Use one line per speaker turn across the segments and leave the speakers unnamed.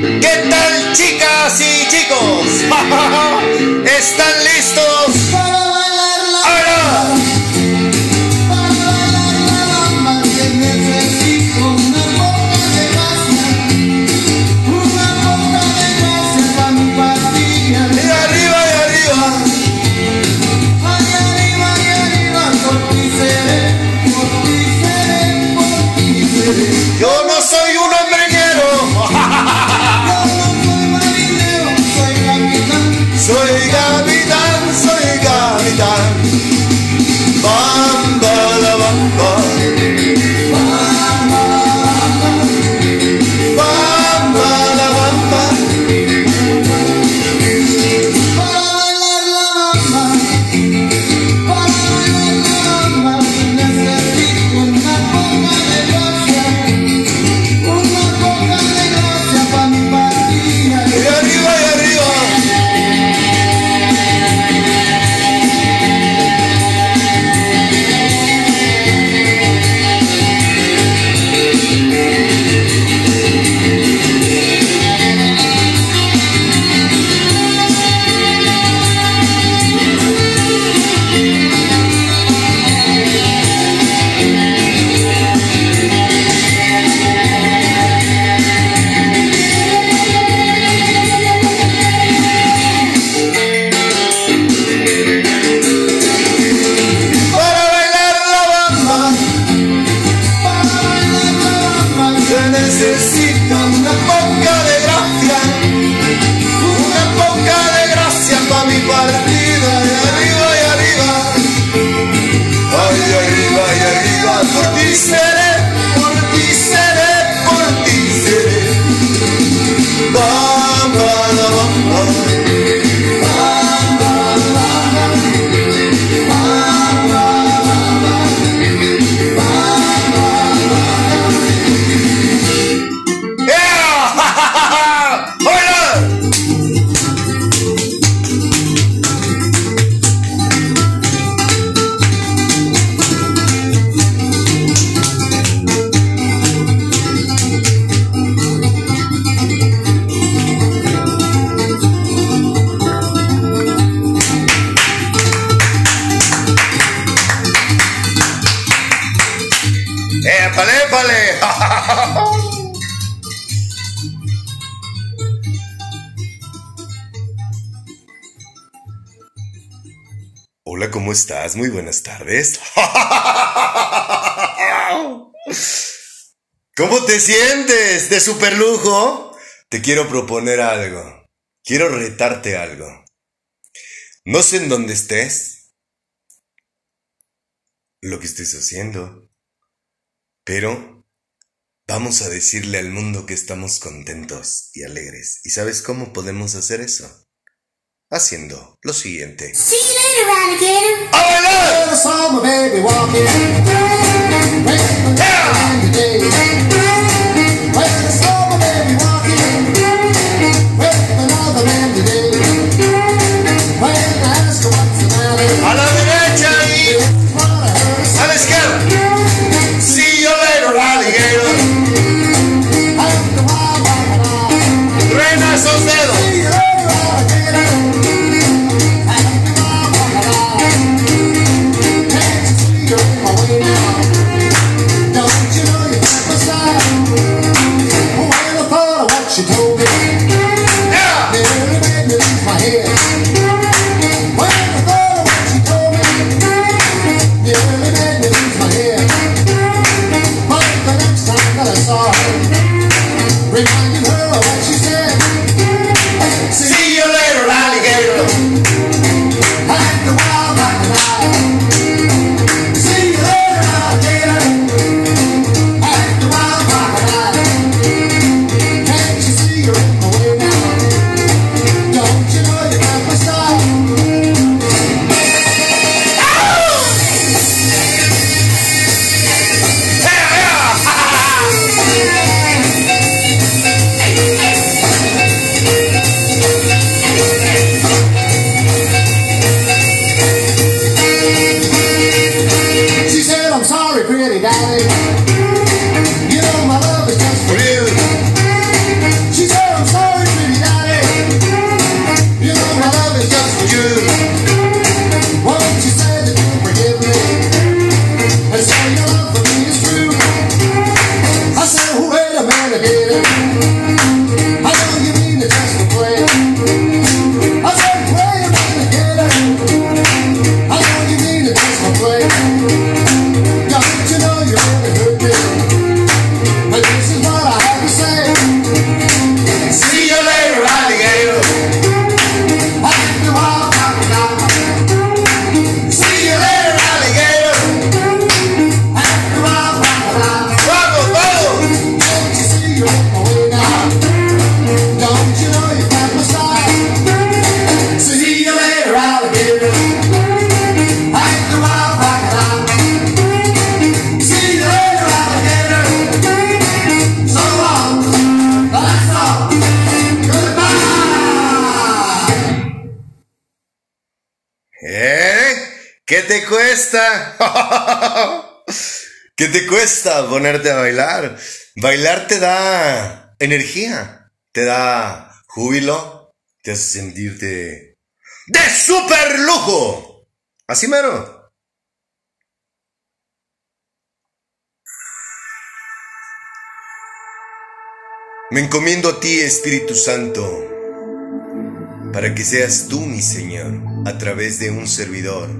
¿Qué tal chicas y chicos? ¿Están listos ¿Cómo te sientes de superlujo? Te quiero proponer algo. Quiero retarte algo. No sé en dónde estés, lo que estés haciendo, pero vamos a decirle al mundo que estamos contentos y alegres. ¿Y sabes cómo podemos hacer eso? haciendo lo siguiente. ¿Qué te cuesta? ¿Qué te cuesta ponerte a bailar? Bailar te da energía, te da júbilo, te hace sentirte de super lujo. Así mero. Me encomiendo a ti, Espíritu Santo, para que seas tú, mi Señor, a través de un servidor,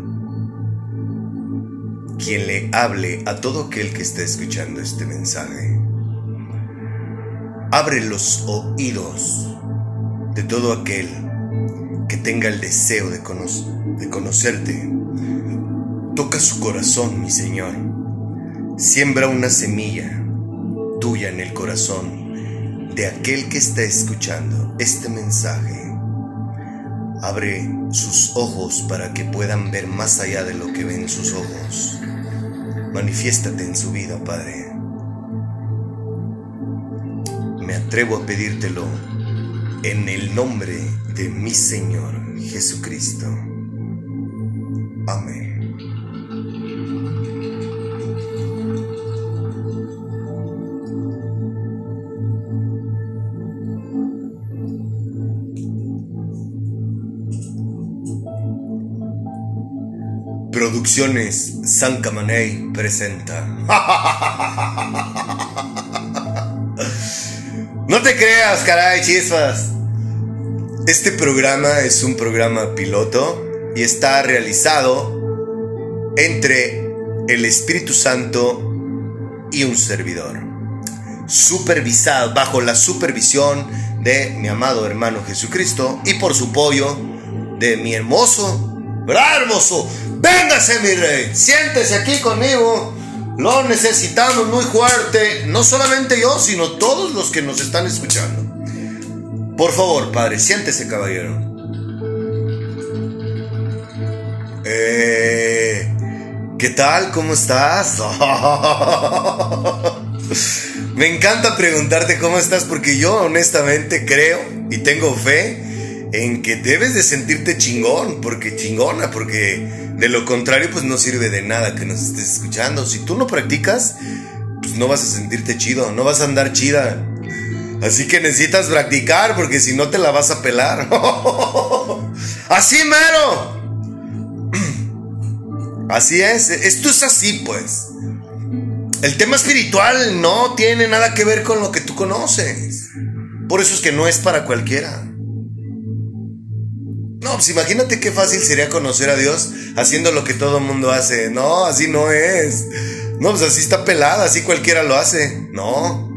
quien le hable a todo aquel que está escuchando este mensaje. Abre los oídos de todo aquel que tenga el deseo de, de conocerte. Toca su corazón, mi Señor. Siembra una semilla tuya en el corazón de aquel que está escuchando este mensaje. Abre sus ojos para que puedan ver más allá de lo que ven sus ojos. Manifiéstate en su vida, Padre. Me atrevo a pedírtelo en el nombre de mi Señor Jesucristo. Amén. Producciones San Camaney presenta. No te creas, caray, chispas. Este programa es un programa piloto y está realizado entre el Espíritu Santo y un servidor. Supervisado bajo la supervisión de mi amado hermano Jesucristo y por su apoyo de mi hermoso, ¿verdad, hermoso? Véngase, mi rey, siéntese aquí conmigo. Lo necesitamos muy fuerte, no solamente yo, sino todos los que nos están escuchando. Por favor, padre, siéntese, caballero. Eh, ¿Qué tal? ¿Cómo estás? Me encanta preguntarte cómo estás porque yo honestamente creo y tengo fe en que debes de sentirte chingón, porque chingona, porque de lo contrario, pues no sirve de nada que nos estés escuchando. Si tú no practicas, pues no vas a sentirte chido, no vas a andar chida. Así que necesitas practicar porque si no te la vas a pelar. así mero. Así es, esto es así pues. El tema espiritual no tiene nada que ver con lo que tú conoces. Por eso es que no es para cualquiera. No, pues imagínate qué fácil sería conocer a Dios haciendo lo que todo mundo hace. No, así no es. No, pues así está pelada, así cualquiera lo hace. No,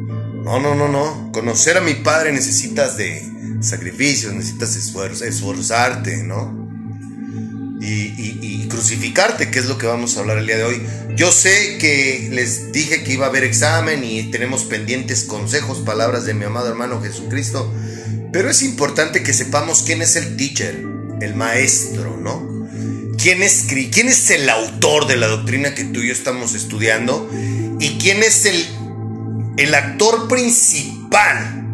no, no, no, no. Conocer a mi Padre necesitas de sacrificios, necesitas esfuerzo, esforzarte, ¿no? Y, y, crucificarte, que es lo que vamos a hablar el día de hoy. Yo sé que les dije que iba a haber examen y tenemos pendientes consejos, palabras de mi amado hermano Jesucristo, pero es importante que sepamos quién es el teacher el maestro, ¿no? ¿Quién es, ¿Quién es el autor de la doctrina que tú y yo estamos estudiando? ¿Y quién es el, el actor principal?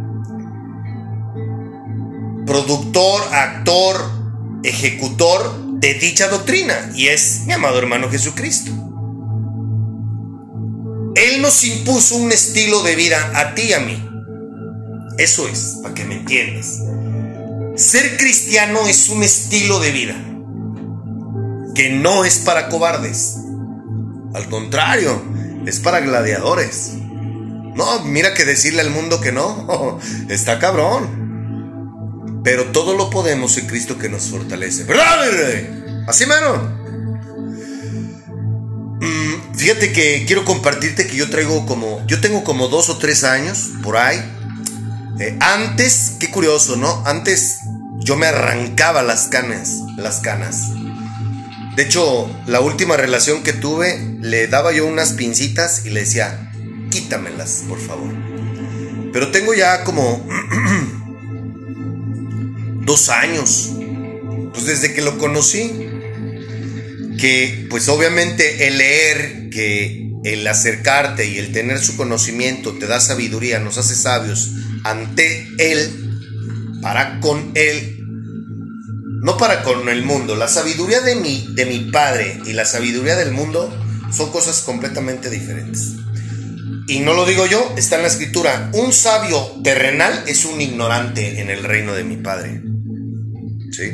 Productor, actor, ejecutor de dicha doctrina. Y es mi amado hermano Jesucristo. Él nos impuso un estilo de vida a ti y a mí. Eso es, para que me entiendas. Ser cristiano es un estilo de vida que no es para cobardes. Al contrario, es para gladiadores. No, mira que decirle al mundo que no, está cabrón. Pero todo lo podemos en Cristo que nos fortalece. ¿Verdad, Así menos. Mm, fíjate que quiero compartirte que yo traigo como, yo tengo como dos o tres años por ahí eh, antes, qué curioso, ¿no? Antes yo me arrancaba las canas, las canas. De hecho, la última relación que tuve, le daba yo unas pincitas y le decía, quítamelas, por favor. Pero tengo ya como dos años, pues desde que lo conocí, que pues obviamente el leer, que el acercarte y el tener su conocimiento te da sabiduría, nos hace sabios ante Él, para con Él. no para con el mundo. La sabiduría de mi, de mi padre y la sabiduría del mundo son cosas completamente diferentes. Y no lo digo yo, está en la escritura. Un sabio terrenal es un ignorante en el reino de mi padre. ¿Sí?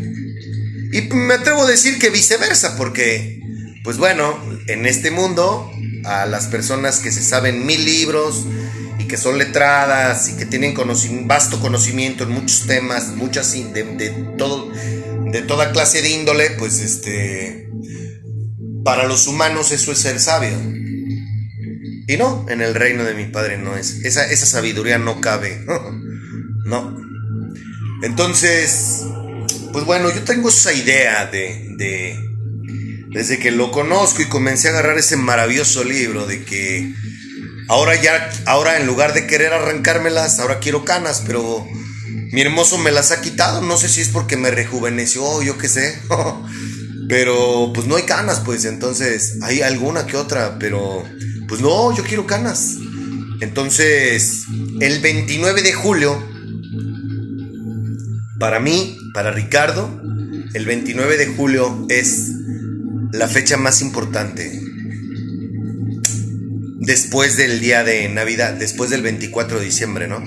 Y me atrevo a decir que viceversa, porque, pues bueno, en este mundo, a las personas que se saben mil libros y que son letradas y que tienen vasto conocimiento en muchos temas, muchas de, de, todo, de toda clase de índole, pues este, para los humanos eso es ser sabio. Y no, en el reino de mi padre no es. Esa, esa sabiduría no cabe. no. Entonces, pues bueno, yo tengo esa idea de, de, Desde que lo conozco y comencé a agarrar ese maravilloso libro de que ahora ya, ahora en lugar de querer arrancármelas, ahora quiero canas, pero mi hermoso me las ha quitado. No sé si es porque me rejuveneció, yo qué sé. pero pues no hay canas, pues entonces hay alguna que otra, pero pues no, yo quiero canas. Entonces, el 29 de julio, para mí, para Ricardo, el 29 de julio es la fecha más importante. Después del día de Navidad, después del 24 de diciembre, ¿no?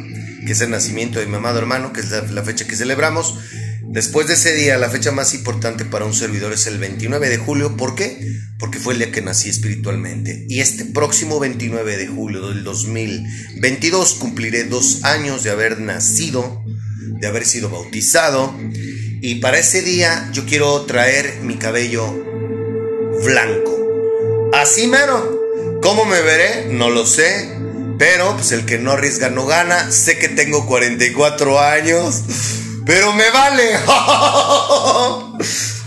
Que es el nacimiento de mi amado hermano, que es la, fecha que celebramos. Después de ese día, la fecha más importante para un servidor es el 29 de julio. ¿Por qué? Porque fue el día que nací espiritualmente. Y este próximo 29 de julio del 2022 cumpliré dos años de haber nacido, de haber sido bautizado. Y para ese día yo quiero traer mi cabello blanco. Así mero. ¿Cómo me veré? No lo sé. Pero pues el que no arriesga no gana. Sé que tengo 44 años. Pero me vale.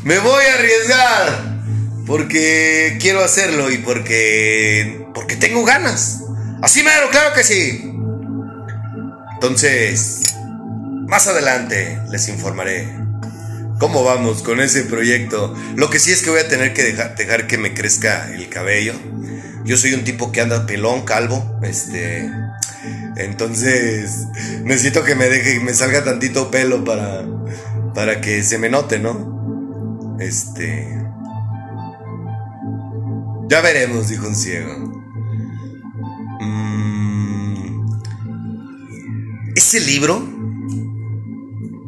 me voy a arriesgar. Porque quiero hacerlo y porque. Porque tengo ganas. Así mero, claro que sí. Entonces, más adelante les informaré cómo vamos con ese proyecto. Lo que sí es que voy a tener que dejar, dejar que me crezca el cabello. Yo soy un tipo que anda pelón, calvo. Este. Entonces, necesito que me deje, me salga tantito pelo para, para que se me note, ¿no? Este. Ya veremos, dijo un ciego. Mm, ese libro,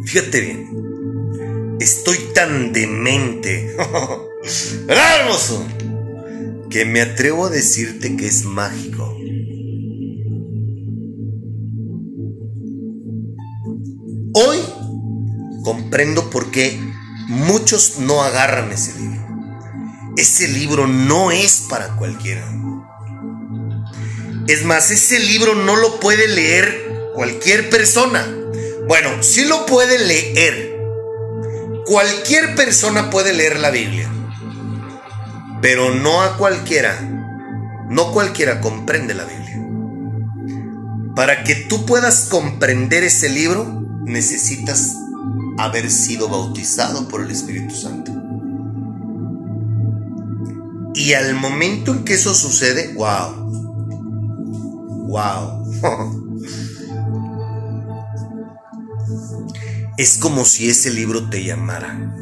fíjate bien, estoy tan demente, ¿verdad, hermoso? Que me atrevo a decirte que es mágico. Hoy comprendo por qué muchos no agarran ese libro. Ese libro no es para cualquiera. Es más, ese libro no lo puede leer cualquier persona. Bueno, sí lo puede leer. Cualquier persona puede leer la Biblia. Pero no a cualquiera. No cualquiera comprende la Biblia. Para que tú puedas comprender ese libro, necesitas haber sido bautizado por el Espíritu Santo. Y al momento en que eso sucede, wow, wow, es como si ese libro te llamara.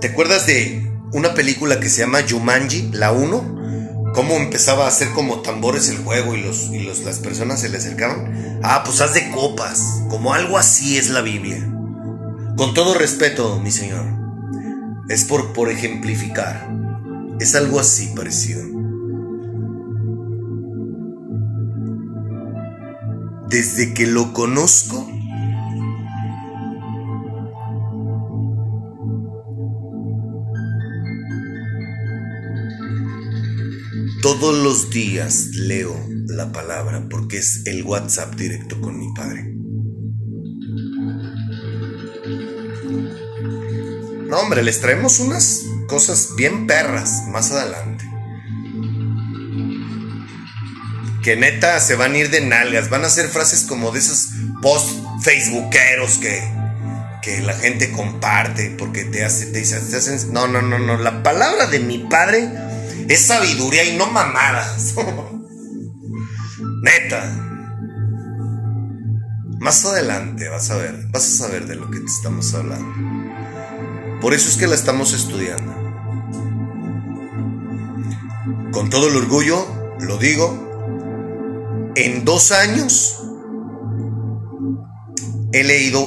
¿Te acuerdas de una película que se llama Jumanji, la 1? cómo empezaba a hacer como tambores el juego y, los, y los, las personas se le acercaban. Ah, pues haz de copas, como algo así es la Biblia. Con todo respeto, mi señor, es por, por ejemplificar. Es algo así parecido. Desde que lo conozco, Todos los días leo la palabra porque es el WhatsApp directo con mi padre. No, hombre, les traemos unas cosas bien perras más adelante. Que neta se van a ir de nalgas, van a hacer frases como de esos post facebookeros que, que la gente comparte porque te hace, te hacen, no, no, no, no, la palabra de mi padre es sabiduría y no mamadas. Neta. Más adelante vas a ver, vas a saber de lo que te estamos hablando. Por eso es que la estamos estudiando. Con todo el orgullo, lo digo, en dos años he leído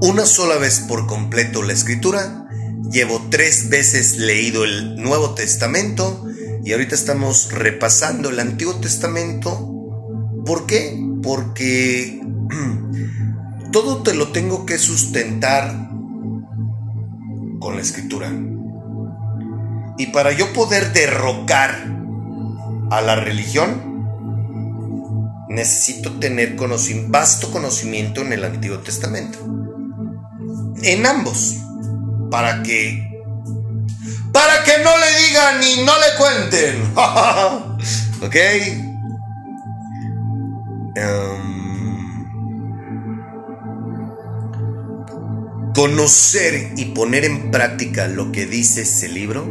una sola vez por completo la escritura, llevo tres veces leído el Nuevo Testamento y ahorita estamos repasando el Antiguo Testamento. ¿Por qué? Porque todo te lo tengo que sustentar con la escritura. Y para yo poder derrocar a la religión, necesito tener vasto conocimiento en el Antiguo Testamento. En ambos. Para que... Para que no le digan y no le cuenten. ¿Ok? Em, conocer y poner en práctica lo que dice ese libro,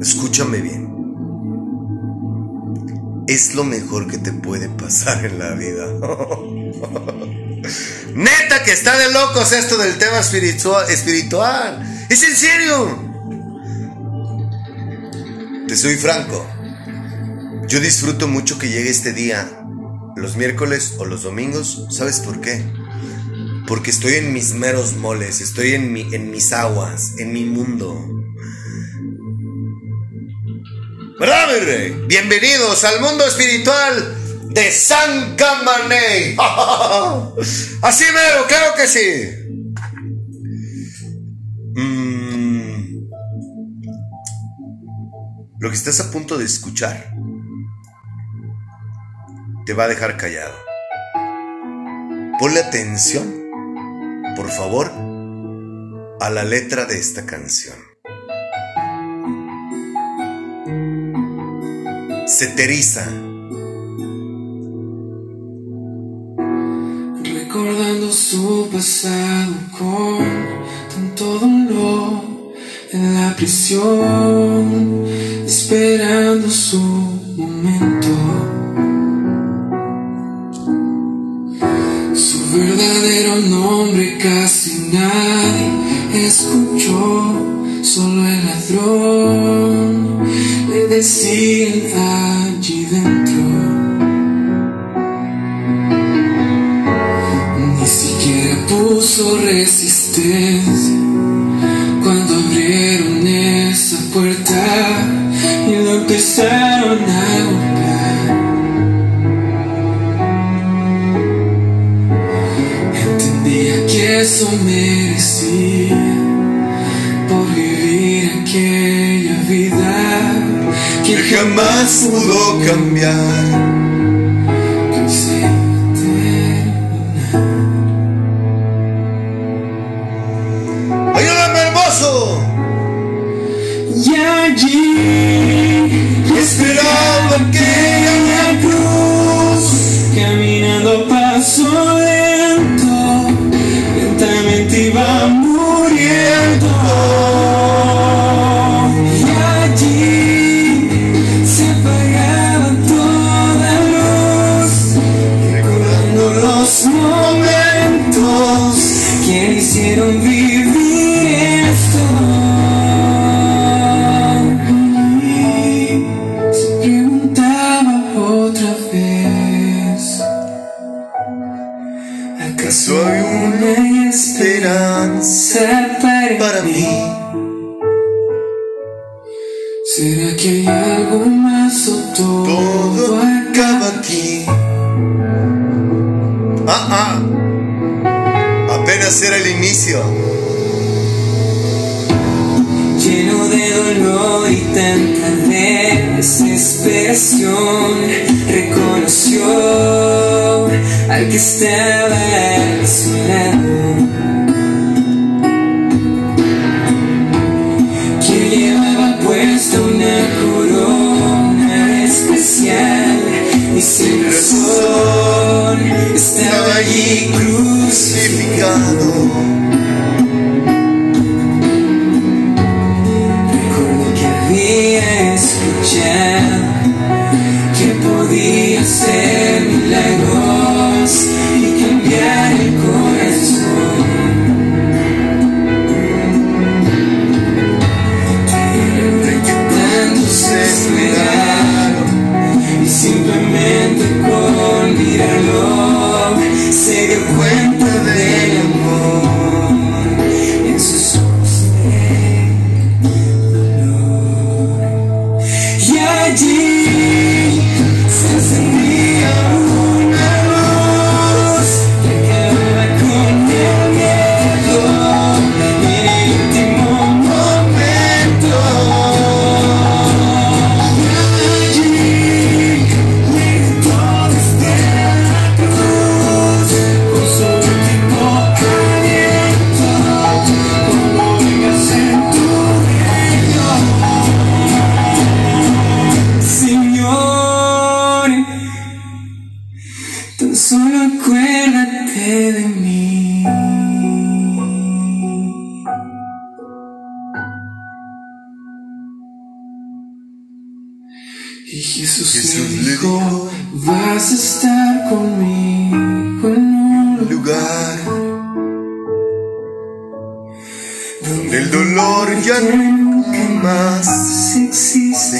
escúchame bien, es lo mejor que te puede pasar en la vida. Neta que está de locos esto del tema espiritual. espiritual. Es en serio. Te soy franco. Yo disfruto mucho que llegue este día, los miércoles o los domingos. ¿Sabes por qué? Porque estoy en mis meros moles, estoy en, mi, en mis aguas, en mi mundo. ¿Verdad, mi rey? Bienvenidos al mundo espiritual de San Camané. Así mero, claro que sí. Mm. Lo que estás a punto de escuchar te va a dejar callado. Ponle atención, por favor, a la letra de esta canción. Se teriza.
Recordando su pasado con tanto dolor en la prisión, esperando su momento. Su verdadero nombre casi nadie escuchó, solo el ladrón le decía allí dentro. Resistencia cuando abrieron esa puerta y lo empezaron a golpear. Entendía que eso merecía por vivir aquella vida que
Jamás pudo cambiar.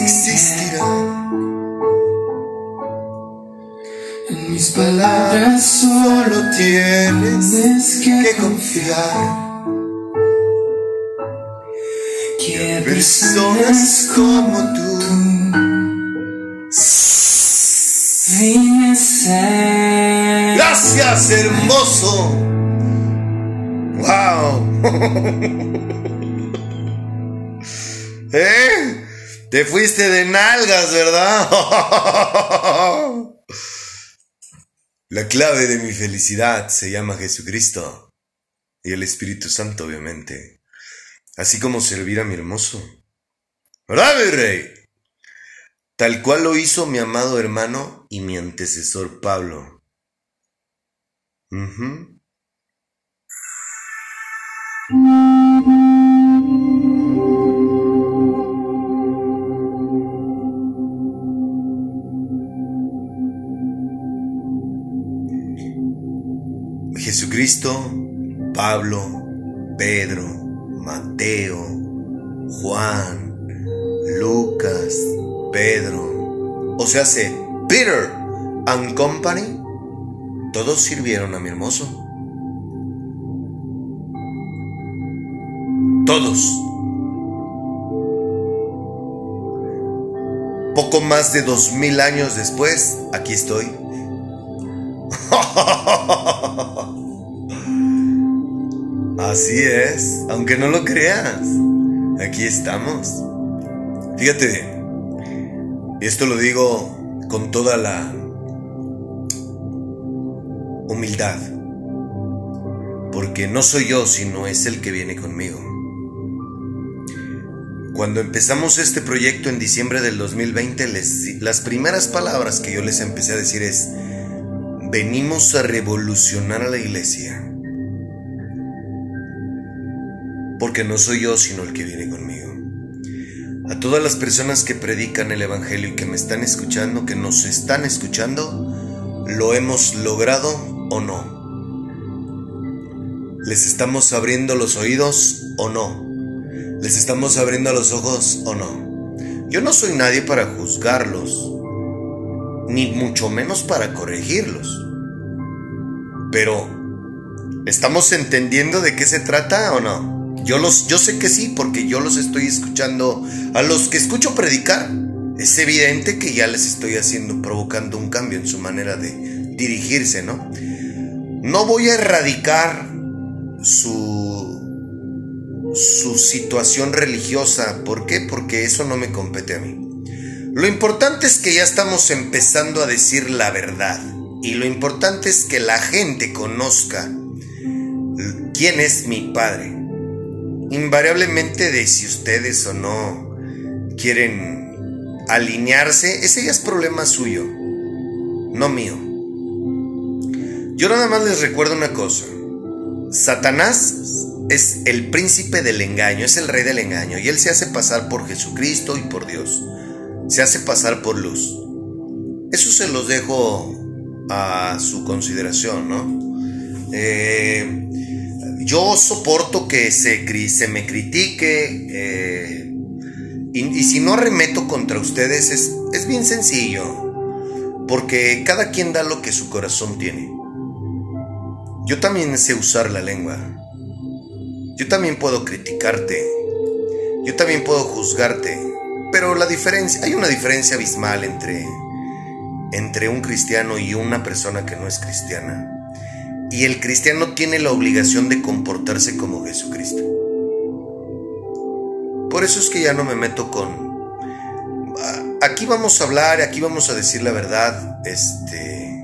Existirá.
existirá.
En mis palabras solo
tienes que confiar.
que
Personas como tú. Gracias, hermoso. Wow. ¿Eh? Te fuiste de nalgas, ¿verdad? La clave de mi felicidad se llama Jesucristo y el Espíritu Santo, obviamente. Así como servir a mi hermoso. ¿Verdad, mi rey? Tal cual lo hizo mi amado hermano y mi antecesor Pablo. Jesucristo, Pablo, Pedro, Mateo, Juan, Lucas, Pedro, o sea, se Peter and Company, todos sirvieron a mi hermoso. Todos. Poco más de dos mil años después, aquí estoy. Así es, aunque no lo creas, aquí estamos. Fíjate, y esto lo digo con toda la humildad, porque no soy yo, sino es el que viene conmigo. Cuando empezamos este proyecto en diciembre del 2020, les- las primeras palabras que yo les empecé a decir es, venimos a revolucionar a la iglesia. Porque no soy yo, sino el que viene conmigo. A todas las personas que predican el Evangelio y que me están escuchando, que nos están escuchando, ¿lo hemos logrado o no? ¿Les estamos abriendo los oídos o no? ¿Les estamos abriendo los ojos o no? Yo no soy nadie para juzgarlos, ni mucho menos para corregirlos. Pero, ¿estamos entendiendo de qué se trata o no? Yo, los, yo sé que sí, porque yo los estoy escuchando. A los que escucho predicar, es evidente que ya les estoy haciendo, provocando un cambio en su manera de dirigirse, ¿no? No voy a erradicar su, su situación religiosa. ¿Por qué? Porque eso no me compete a mí. Lo importante es que ya estamos empezando a decir la verdad. Y lo importante es que la gente conozca quién es mi padre. Invariablemente de si ustedes o no quieren alinearse, ese ya es problema suyo, no mío. Yo nada más les recuerdo una cosa. Satanás es el príncipe del engaño, es el rey del engaño, y él se hace pasar por Jesucristo y por Dios. Se hace pasar por luz. Eso se los dejo a su consideración, ¿no? Eh, yo soporto que se, me critique eh, y, si no arremeto contra ustedes es, es bien sencillo, porque cada quien da lo que su corazón tiene. yo también sé usar la lengua. Yo también puedo criticarte. Yo también puedo juzgarte. Pero la diferencia, hay una diferencia abismal entre, entre un cristiano y una persona que no es cristiana. Y el cristiano tiene la obligación de comportarse como Jesucristo. Por eso es que ya no me meto con... Aquí vamos a hablar, aquí vamos a decir la verdad. Este,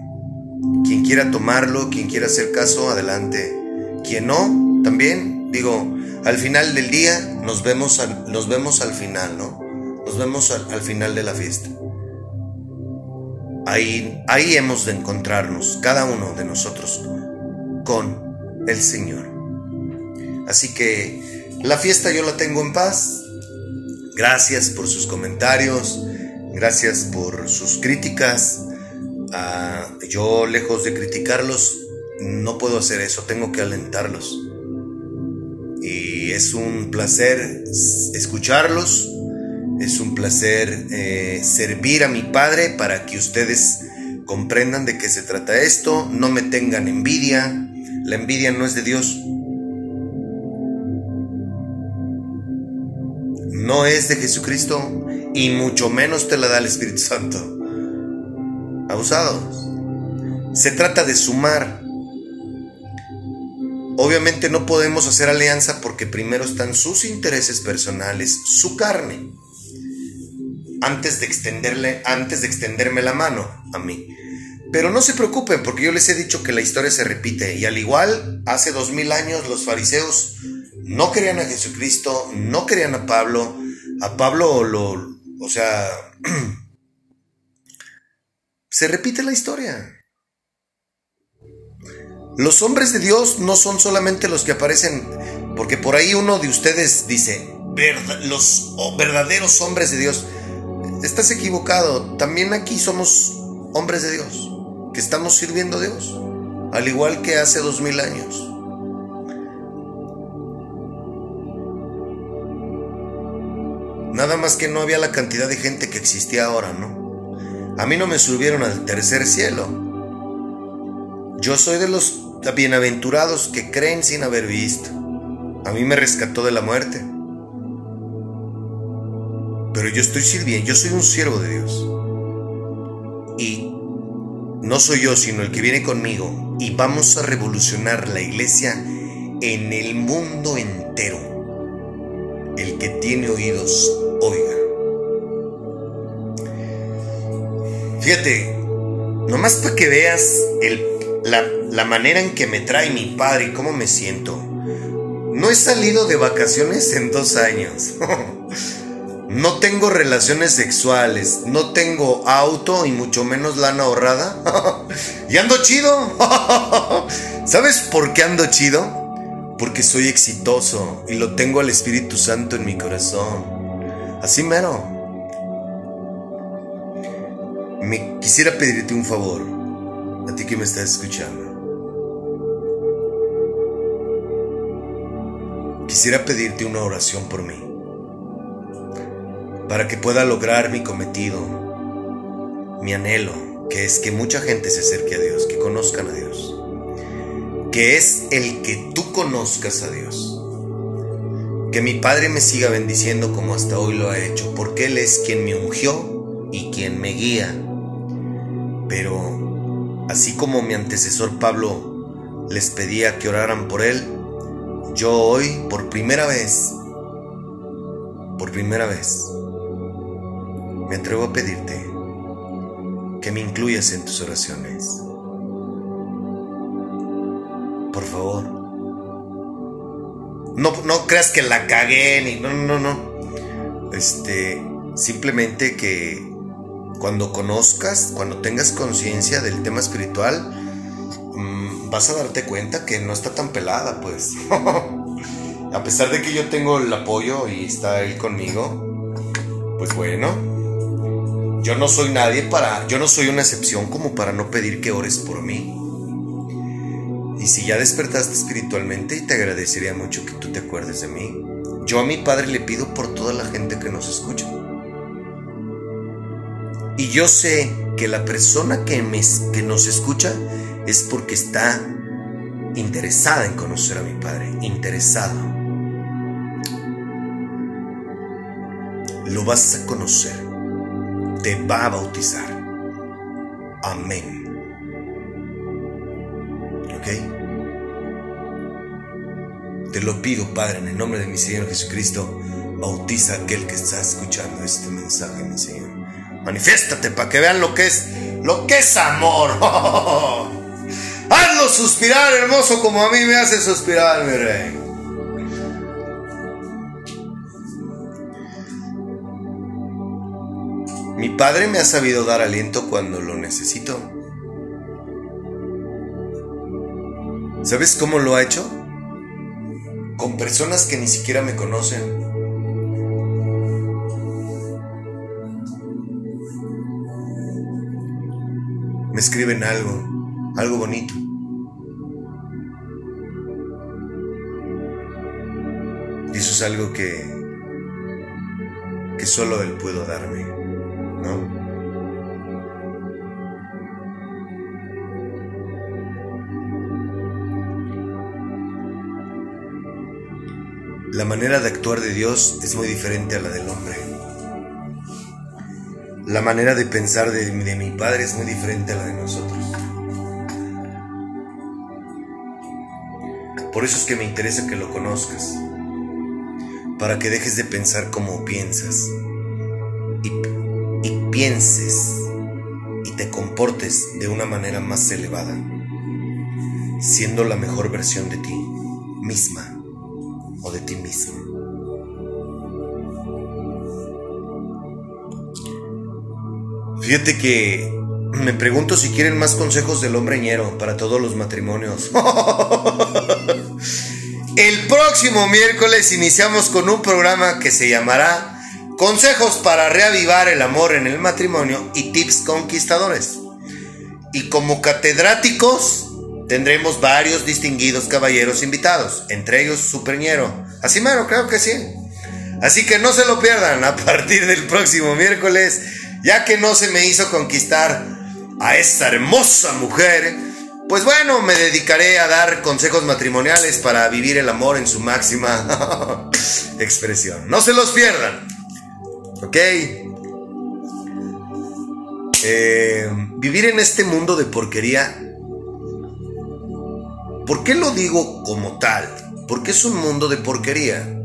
quien quiera tomarlo, quien quiera hacer caso, adelante. Quien no, también, digo, al final del día nos vemos al, nos vemos al final, ¿no? Nos vemos al, al final de la fiesta. Ahí, ahí hemos de encontrarnos, cada uno de nosotros, con el Señor. Así que la fiesta yo la tengo en paz. Gracias por sus comentarios, gracias por sus críticas. Ah, yo lejos de criticarlos, no puedo hacer eso, tengo que alentarlos. Y es un placer escucharlos, es un placer eh, servir a mi Padre para que ustedes comprendan de qué se trata esto, no me tengan envidia, la envidia no es de Dios. No es de Jesucristo y mucho menos te la da el Espíritu Santo. Abusados. Se trata de sumar. Obviamente no podemos hacer alianza porque primero están sus intereses personales, su carne, antes de extenderle, antes de extenderme la mano a mí. Pero no se preocupen porque yo les he dicho que la historia se repite y al igual hace dos mil años los fariseos no querían a Jesucristo, no querían a Pablo, a Pablo lo, o sea, se repite la historia. Los hombres de Dios no son solamente los que aparecen, porque por ahí uno de ustedes dice, los verdaderos hombres de Dios. Estás equivocado, también aquí somos hombres de Dios, estamos sirviendo a Dios, al igual que hace dos mil años. Nada más que no había la cantidad de gente que existía ahora, ¿no? A mí no me subieron al tercer cielo. Yo soy de los bienaventurados que creen sin haber visto. A mí me rescató de la muerte. Pero yo estoy sirviendo, yo soy un siervo de Dios. Y no soy yo, sino el que viene conmigo. Y vamos a revolucionar la iglesia en el mundo entero. El que tiene oídos, oiga. Fíjate, nomás para que veas la, la manera en que me trae mi padre y cómo me siento. No he salido de vacaciones en dos años. No tengo relaciones sexuales, no tengo auto y mucho menos lana ahorrada. y ando chido. ¿Sabes por qué ando chido? Porque soy exitoso y lo tengo al Espíritu Santo en mi corazón. Así mero. Me quisiera pedirte un favor, a ti que me estás escuchando. Quisiera pedirte una oración por mí para que pueda lograr mi cometido, mi anhelo, que es que mucha gente se acerque a Dios, que conozcan a Dios, que es el que tú conozcas a Dios, que mi Padre me siga bendiciendo como hasta hoy lo ha hecho, porque Él es quien me ungió y quien me guía. Pero así como mi antecesor Pablo les pedía que oraran por Él, yo hoy, por primera vez, por primera vez, me atrevo a pedirte que me incluyas en tus oraciones. Por favor. No, no creas que la cagué ni. No, no, no. Este. Simplemente que cuando conozcas, cuando tengas conciencia del tema espiritual, mmm, vas a darte cuenta que no está tan pelada, pues. a pesar de que yo tengo el apoyo y está él conmigo, pues bueno, yo no soy nadie para, yo no soy una excepción como para no pedir que ores por mí. Y si ya despertaste espiritualmente, te agradecería mucho que tú te acuerdes de mí. Yo a mi Padre le pido por toda la gente que nos escucha. Y yo sé que la persona que, me, que nos escucha es porque está interesada en conocer a mi Padre, interesado. Lo vas a conocer, te va a bautizar. Amén. ¿Ok? Te lo pido, Padre, en el nombre de mi Señor Jesucristo, bautiza a aquel que está escuchando este mensaje, mi Señor. Manifiéstate para que vean lo que es, lo que es amor. Hazlo suspirar, hermoso, como a mí me hace suspirar, mi rey. Mi padre me ha sabido dar aliento cuando lo necesito. ¿Sabes cómo lo ha hecho? Con personas que ni siquiera me conocen. Me escriben algo, algo bonito. Y eso es algo que que solo él pudo darme, ¿no? La manera de actuar de Dios es muy diferente a la del hombre. La manera de pensar de, de mi Padre es muy diferente a la de nosotros. Por eso es que me interesa que lo conozcas. Para que dejes de pensar como piensas. Pienses y te comportes de una manera más elevada. Siendo la mejor versión de ti misma o de ti mismo. Fíjate que me pregunto si quieren más consejos del hombreñero para todos los matrimonios. El próximo miércoles iniciamos con un programa que se llamará Consejos para reavivar el amor en el matrimonio y tips conquistadores. Y como catedráticos tendremos varios distinguidos caballeros invitados, entre ellos su preñero. Así mero, creo que sí. Así que no se lo pierdan a partir del próximo miércoles, ya que no se me hizo conquistar a esta hermosa mujer. Pues bueno, me dedicaré a dar consejos matrimoniales para vivir el amor en su máxima expresión. No se los pierdan. ¿Ok? Eh, vivir en este mundo de porquería ¿Por qué lo digo como tal? Porque es un mundo de porquería.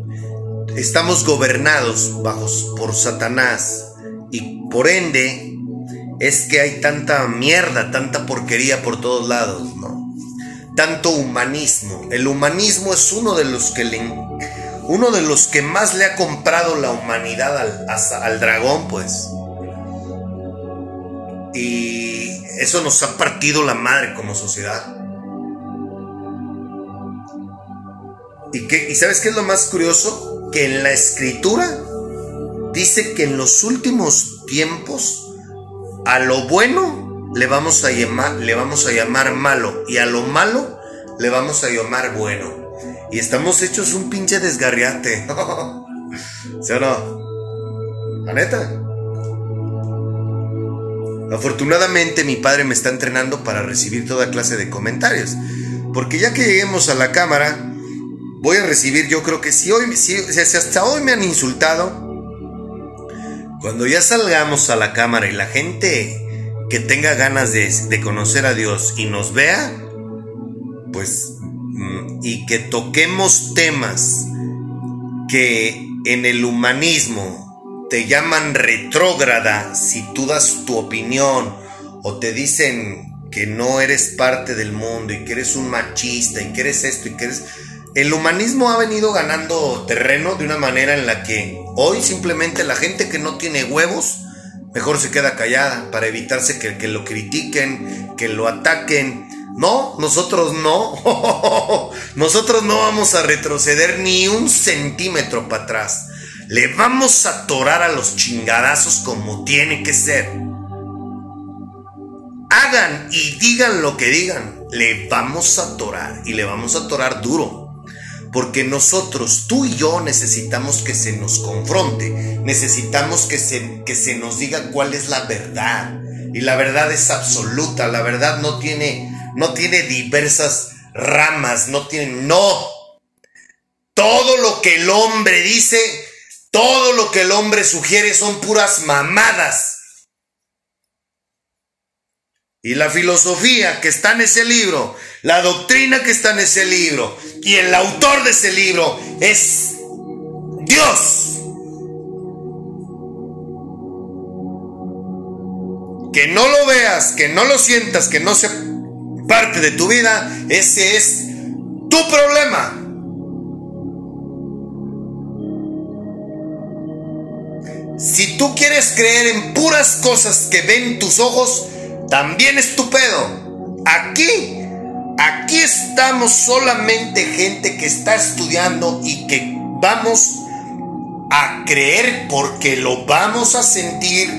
Estamos gobernados bajo, por Satanás y por ende es que hay tanta mierda, tanta porquería por todos lados, ¿no? Tanto humanismo. El humanismo es uno de los que le, uno de los que más le ha comprado la humanidad al, dragón, pues. Y eso nos ha partido la madre como sociedad. ¿Y, qué, ¿Y sabes qué es lo más curioso? Que en la escritura dice que en los últimos tiempos a lo bueno le vamos a llamar, le vamos a llamar malo y a lo malo le vamos a llamar bueno. Y estamos hechos un pinche desgarriate. ¿Sí o no? La neta. Afortunadamente mi padre me está entrenando para recibir toda clase de comentarios. Porque ya que lleguemos a la cámara, voy a recibir, yo creo que si hoy, si, si hasta hoy me han insultado, cuando ya salgamos a la cámara y la gente que tenga ganas de, conocer a Dios y nos vea, pues, y que toquemos temas que en el humanismo te llaman retrógrada si tú das tu opinión o te dicen que no eres parte del mundo y que eres un machista y que eres esto y que eres el humanismo ha venido ganando terreno de una manera en la que hoy simplemente la gente que no tiene huevos mejor se queda callada para evitarse que, que lo critiquen, que lo ataquen. No, nosotros no. nosotros no vamos a retroceder ni un centímetro para atrás. Le vamos a atorar a los chingadazos como tiene que ser. Hagan y digan lo que digan. Le vamos a atorar y le vamos a atorar duro. Porque nosotros, tú y yo, necesitamos que se nos confronte, necesitamos que se, que se nos diga cuál es la verdad. Y la verdad es absoluta, la verdad no tiene, no tiene diversas ramas, no tienen, no. Todo lo que el hombre dice, todo lo que el hombre sugiere son puras mamadas. Y la filosofía que está en ese libro, la doctrina que está en ese libro y el autor de ese libro es Dios. Que no lo veas, que no lo sientas, que no sea parte de tu vida, ese es tu problema. Si tú quieres creer en puras cosas que ven tus ojos, también es tu pedo. Aquí, aquí estamos solamente gente que está estudiando y que vamos a creer porque lo vamos a sentir,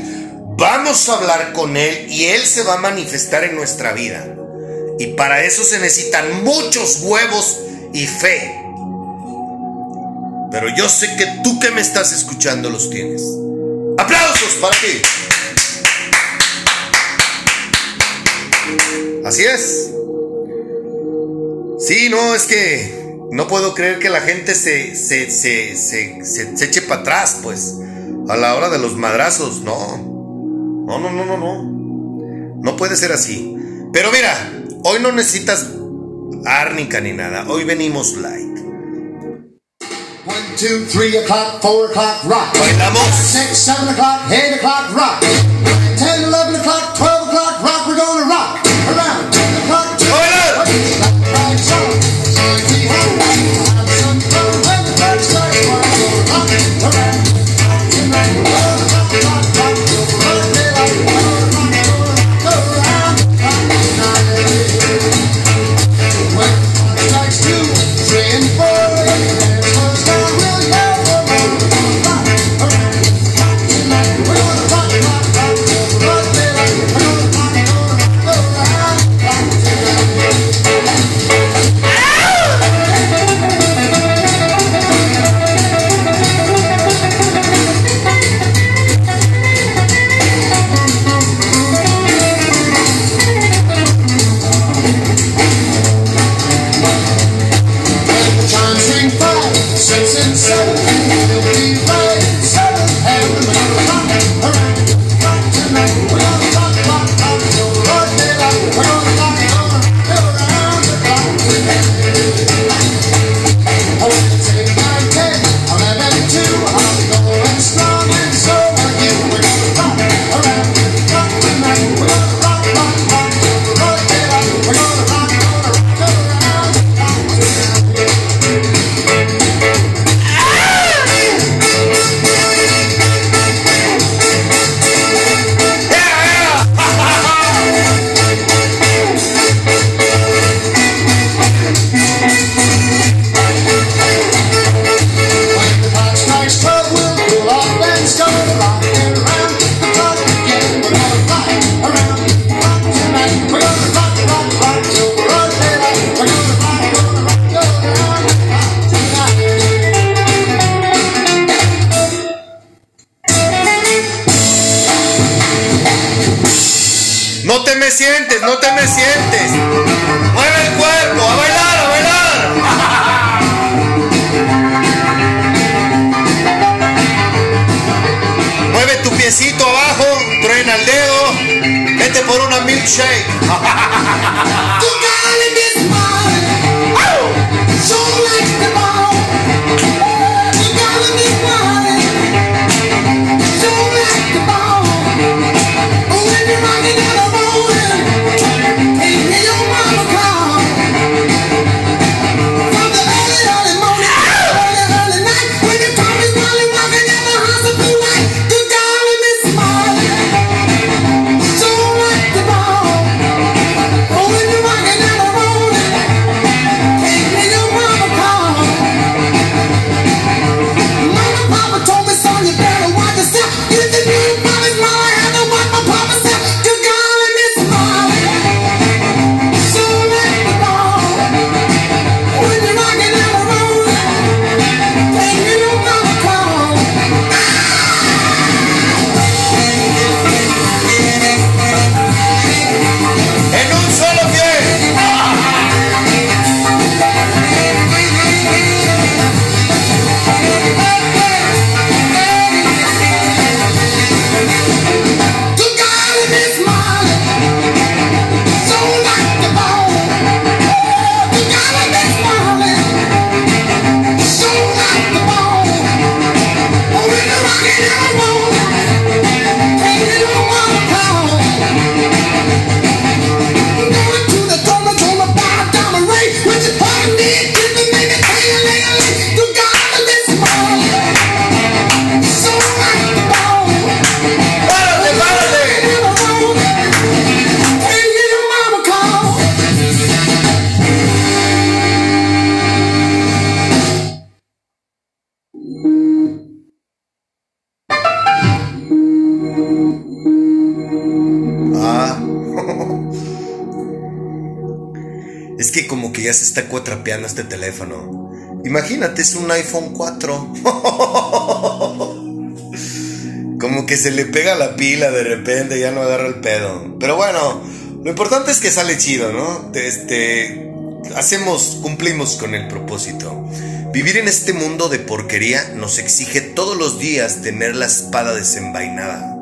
vamos a hablar con Él y Él se va a manifestar en nuestra vida. Y para eso se necesitan muchos huevos y fe. Pero yo sé que tú que me estás escuchando los tienes. ¡Aplausos para ti! Así es. Sí, no, es que no puedo creer que la gente se, se, se, se, eche para atrás, pues, a la hora de los madrazos. No. No, no, no, no, no. No puede ser así. Pero mira, hoy no necesitas árnica ni nada. Hoy venimos light.
One, two, three o'clock, four o'clock, rock.
Bailamos.
Six, seven o'clock, eight o'clock, rock. Ten, eleven o'clock, twelve
está cuatrapeando este teléfono. Imagínate, es un iPhone 4. como que se le pega la pila de repente, ya no agarra el pedo. Pero bueno, lo importante es que sale chido, ¿no? Este, hacemos, cumplimos con el propósito. Vivir en este mundo de porquería nos exige todos los días tener la espada desenvainada.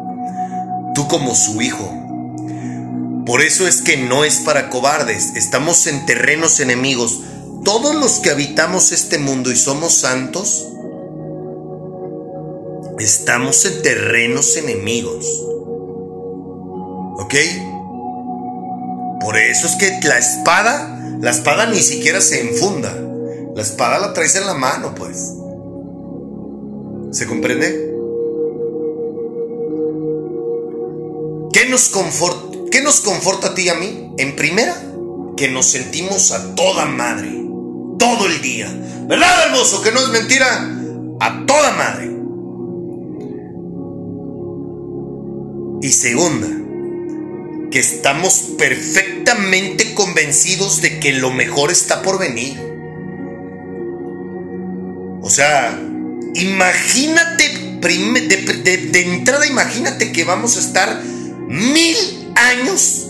Tú como su hijo. Por eso es que no es para cobardes, estamos en terrenos enemigos. Todos los que habitamos este mundo y somos santos, estamos en terrenos enemigos. ¿Ok? Por eso es que la espada, la espada ni siquiera se enfunda. La espada la traes en la mano, pues. ¿Se comprende? ¿Qué nos, conforta, ¿Qué nos conforta a ti y a mí? En primera, que nos sentimos a toda madre. Todo el día. ¿Verdad, hermoso? Que no es mentira. A toda madre. Y segunda, que estamos perfectamente convencidos de que lo mejor está por venir. O sea, imagínate, de, de, entrada imagínate que vamos a estar mil años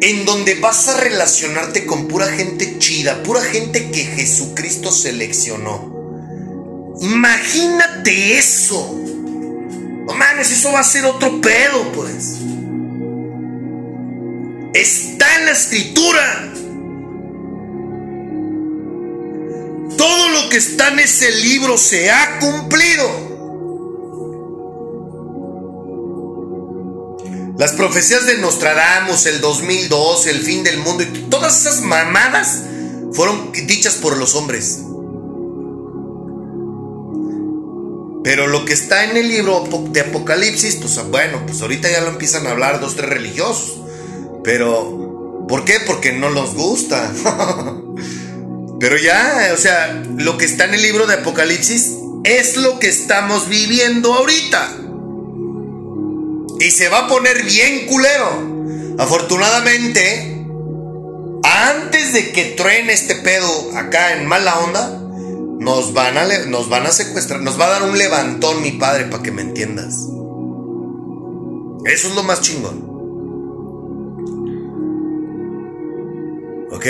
en donde vas a relacionarte con pura gente chida, pura gente que Jesucristo seleccionó. Imagínate eso. No mames, eso va a ser otro pedo, pues. Está en la escritura. Todo lo que está en ese libro se ha cumplido. Las profecías de Nostradamus, el 2002, el fin del mundo y todas esas mamadas fueron dichas por los hombres. Pero lo que está en el libro de Apocalipsis, pues bueno, pues ahorita ya lo empiezan a hablar dos, tres religiosos. Pero, ¿por qué? Porque no nos gusta. Pero ya, o sea, lo que está en el libro de Apocalipsis es lo que estamos viviendo ahorita. Y se va a poner bien culero. Afortunadamente, antes de que truene este pedo acá en mala onda, nos van, a, nos van a secuestrar, nos va a dar un levantón mi padre para que me entiendas. Eso es lo más chingón. ¿Ok?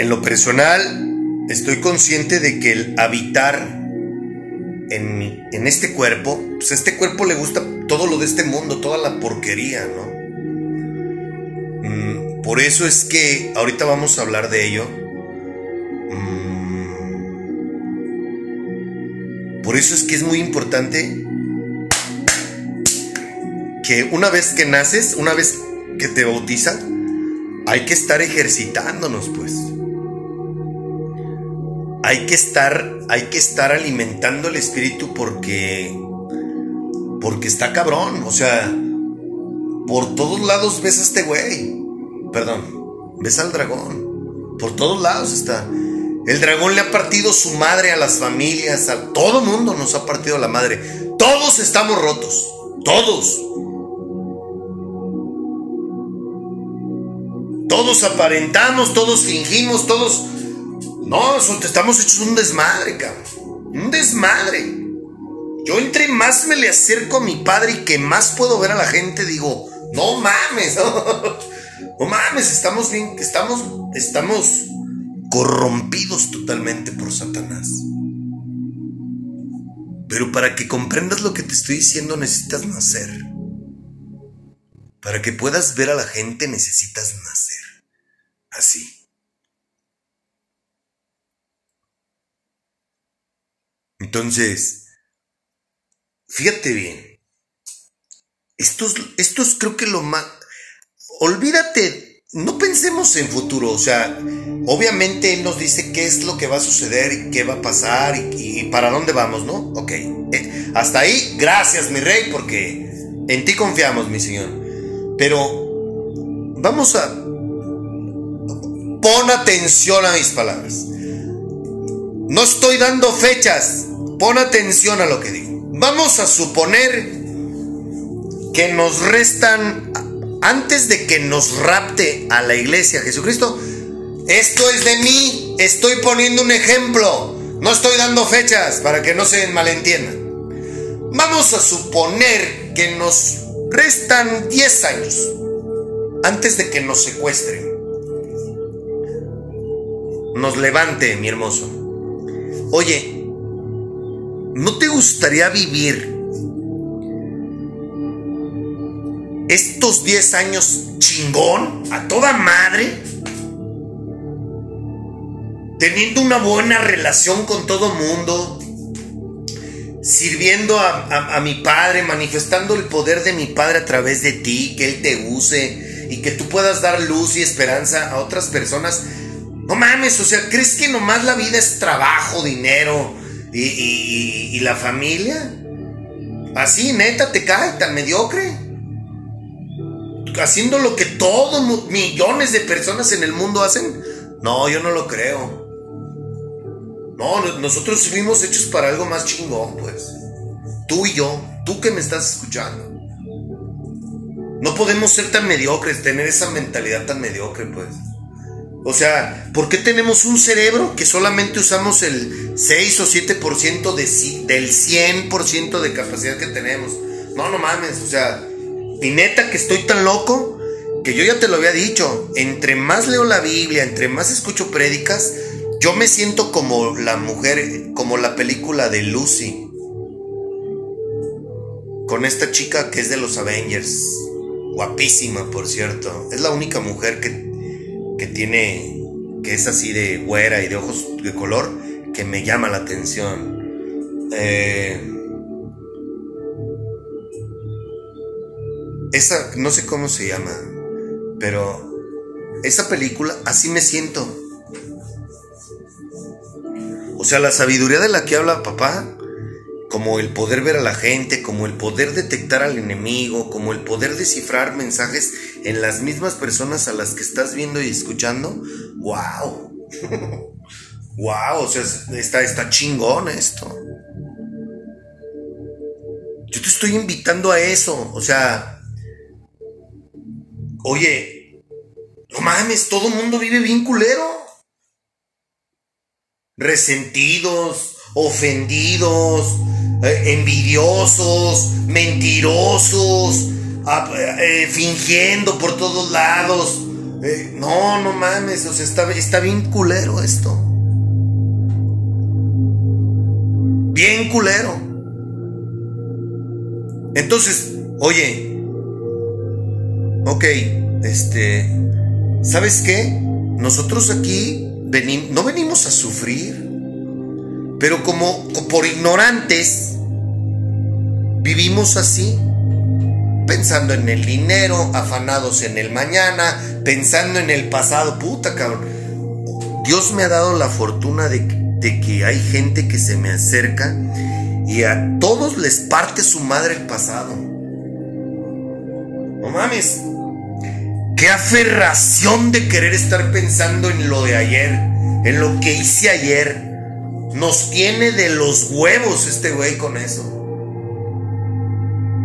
En lo personal, estoy consciente de que el habitar en, este cuerpo, pues a este cuerpo le gusta todo lo de este mundo, toda la porquería, ¿no? Mm, por eso es que ahorita vamos a hablar de ello. Mm, por eso es que es muy importante que una vez que naces, una vez que te bautizan, hay que estar ejercitándonos, pues. Hay que estar, hay que estar alimentando el espíritu porque porque está cabrón, o sea, por todos lados ves a este güey. Perdón, ves al dragón. Por todos lados está. El dragón le ha partido su madre a las familias, a todo mundo nos ha partido la madre. Todos estamos rotos, todos. Todos aparentamos, todos fingimos, todos... No, estamos hechos un desmadre, cabrón. Un desmadre. Yo entre más me le acerco a mi padre y que más puedo ver a la gente, digo, no mames, no, mames, estamos bien, estamos, estamos corrompidos totalmente por Satanás. Pero para que comprendas lo que te estoy diciendo necesitas nacer. Para que puedas ver a la gente necesitas nacer. Así. Entonces, Fíjate bien. Estos, estos creo que lo más... Olvídate, no pensemos en futuro, o sea, obviamente Él nos dice qué es lo que va a suceder y qué va a pasar y, para dónde vamos, ¿no? Ok, eh, hasta ahí, gracias mi rey, porque en ti confiamos, mi Señor. Pero vamos a... Pon atención a mis palabras. No estoy dando fechas, pon atención a lo que digo. Vamos a suponer que nos restan, antes de que nos rapte a la iglesia Jesucristo, esto es de mí, estoy poniendo un ejemplo, no estoy dando fechas para que no se malentiendan. Vamos a suponer que nos restan 10 años antes de que nos secuestren. Nos levante, mi hermoso. Oye, ¿no te gustaría vivir estos 10 años chingón, a toda madre? Teniendo una buena relación con todo mundo, sirviendo a, mi padre, manifestando el poder de mi padre a través de ti, que él te use y que tú puedas dar luz y esperanza a otras personas. No mames, o sea, ¿crees que nomás la vida es trabajo, dinero y, la familia? Así, neta, te cae tan mediocre. Haciendo lo que todos millones de personas en el mundo hacen. No, yo no lo creo. No- nosotros fuimos hechos para algo más chingón, pues. Tú y yo, tú que me estás escuchando. No podemos ser tan mediocres, tener esa mentalidad tan mediocre, pues. O sea, ¿por qué tenemos un cerebro que solamente usamos el 6 o 7% de, del 100% de capacidad que tenemos? No, no mames, o sea, y neta que estoy tan loco que yo ya te lo había dicho, entre más leo la Biblia, entre más escucho prédicas, yo me siento como la mujer, como la película de Lucy, con esta chica que es de los Avengers, guapísima por cierto, es la única mujer que, que tiene, que es así de güera y de ojos de color, que me llama la atención. Eh, esa, no sé cómo se llama, pero esa película, así me siento. O sea, la sabiduría de la que habla papá, como el poder ver a la gente, como el poder detectar al enemigo, como el poder descifrar mensajes en las mismas personas a las que estás viendo y escuchando, wow. wow, o sea, está, está chingón esto. Yo te estoy invitando a eso, o sea, oye, no mames, todo mundo vive bien culero. Resentidos, ofendidos, eh, envidiosos, mentirosos, eh, fingiendo por todos lados. Eh, no, no mames, o sea, está, está bien culero esto. Bien culero. Entonces, oye, ok, este, ¿sabes qué? Nosotros aquí veni- no venimos a sufrir, pero como co- por ignorantes vivimos así, pensando en el dinero, afanados en el mañana, pensando en el pasado, puta cabrón. Dios me ha dado la fortuna de, de que hay gente que se me acerca y a todos les parte su madre el pasado. No mames. Qué aferración de querer estar pensando en lo de ayer, en lo que hice ayer. Nos tiene de los huevos este güey con eso.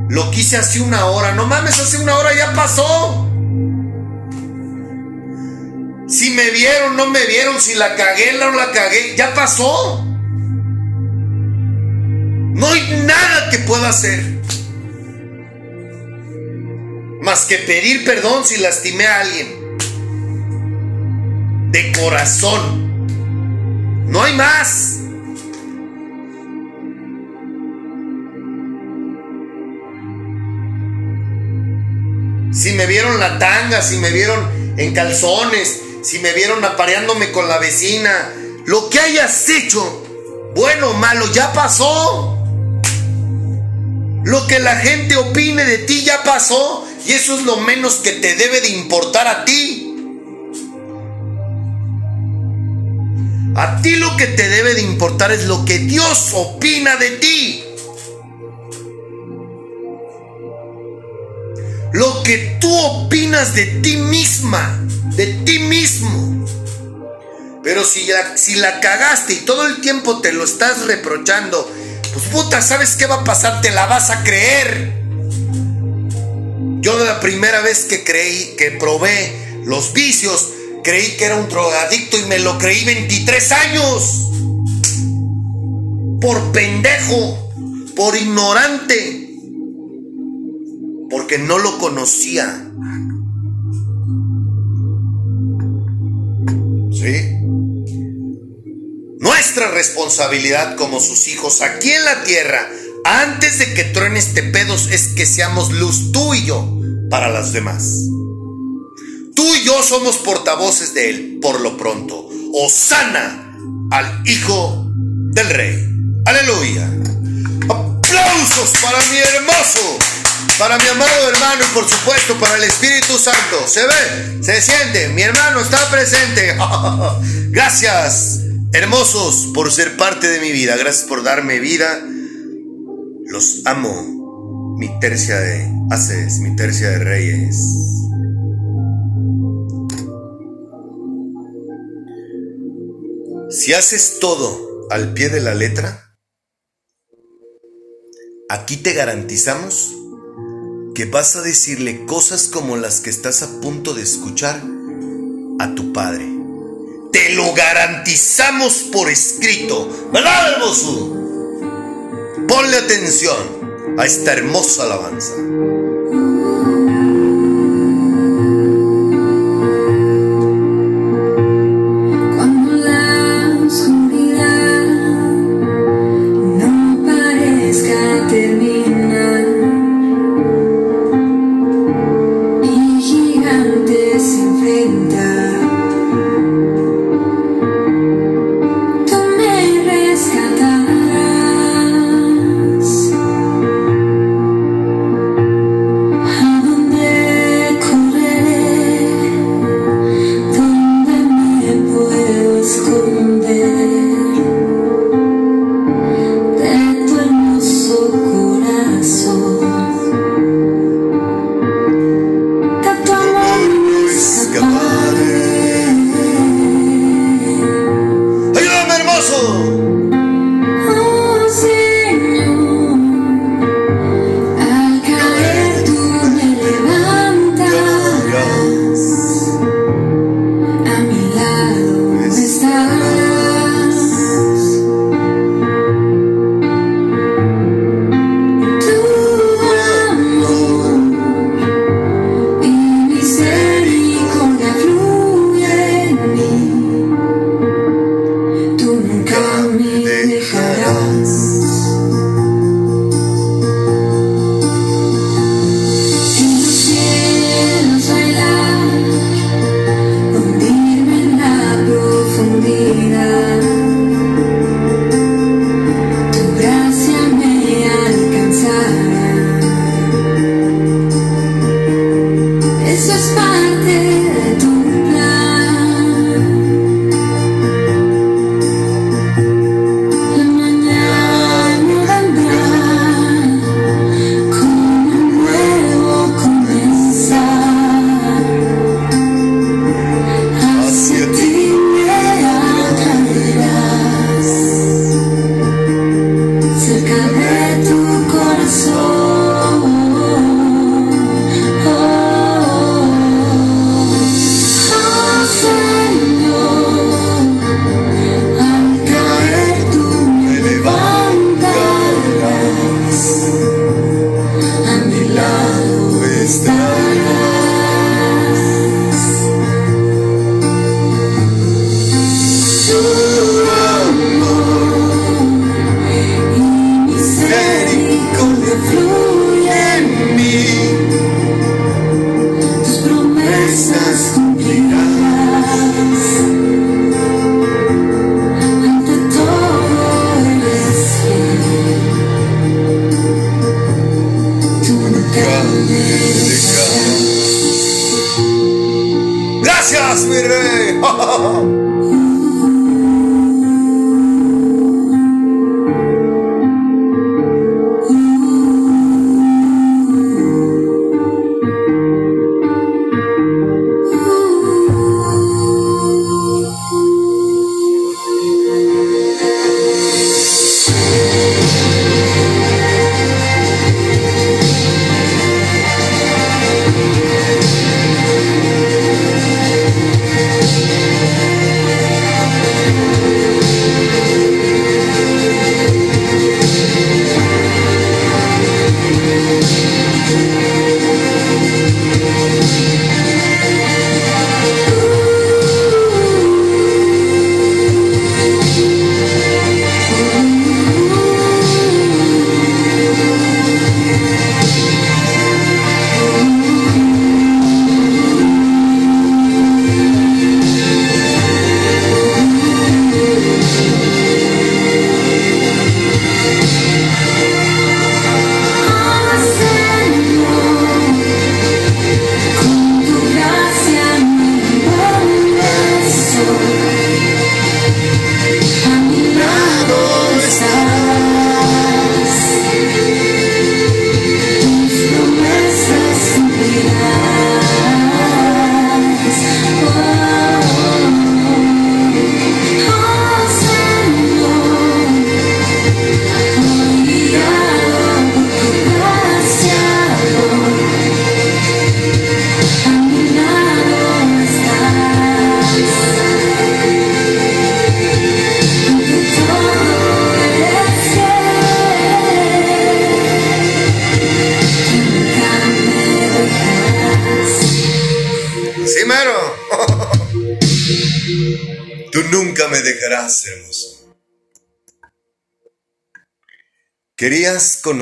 Lo quise hace una hora. No mames, hace una hora ya pasó. Si me vieron, no me vieron, si la cagué, no la cagué, ya pasó. No hay nada que pueda hacer. Más que pedir perdón si lastimé a alguien. De corazón. No hay más. Si me vieron la tanga, si me vieron en calzones, si me vieron apareándome con la vecina, lo que hayas hecho, bueno o malo, ya pasó. Lo que la gente opine de ti ya pasó y eso es lo menos que te debe de importar a ti. A ti lo que te debe de importar es lo que Dios opina de ti. Lo que tú opinas de ti misma, de ti mismo. Pero si la, si la cagaste y todo el tiempo te lo estás reprochando puta, ¿sabes qué va a pasar? Te la vas a creer. Yo la primera vez que creí, que probé los vicios, creí que era un drogadicto y me lo creí 23 años. Por pendejo, por ignorante, porque no lo conocía. ¿Sí? Nuestra responsabilidad como sus hijos aquí en la tierra, antes de que truene este pedos, es que seamos luz tú y yo para las demás. Tú y yo somos portavoces de Él por lo pronto. Osana al Hijo del Rey. Aleluya. Aplausos para mi hermoso, para mi amado hermano y por supuesto para el Espíritu Santo. ¿Se ve? ¿Se siente? Mi hermano está presente. Gracias, hermosos, por ser parte de mi vida. Gracias por darme vida. Los amo. Mi tercia de haces, mi tercia de reyes. Si haces todo al pie de la letra, aquí te garantizamos que vas a decirle cosas como las que estás a punto de escuchar a tu padre. Te lo garantizamos por escrito, ¿verdad, hermoso? Ponle atención a esta hermosa alabanza.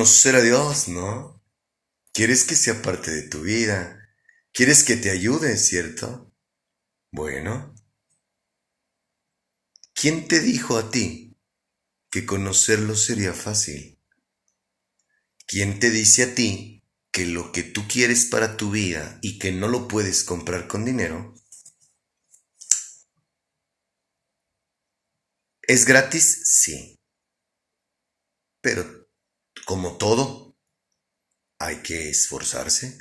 Conocer a Dios, ¿no? Quieres que sea parte de tu vida. Quieres que te ayude, ¿cierto? Bueno. ¿Quién te dijo a ti que conocerlo sería fácil? ¿Quién te dice a ti que lo que tú quieres para tu vida y que no lo puedes comprar con dinero ¿Es gratis? Sí. Pero, como todo, hay que esforzarse,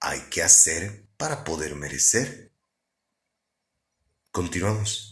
hay que hacer para poder merecer. Continuamos.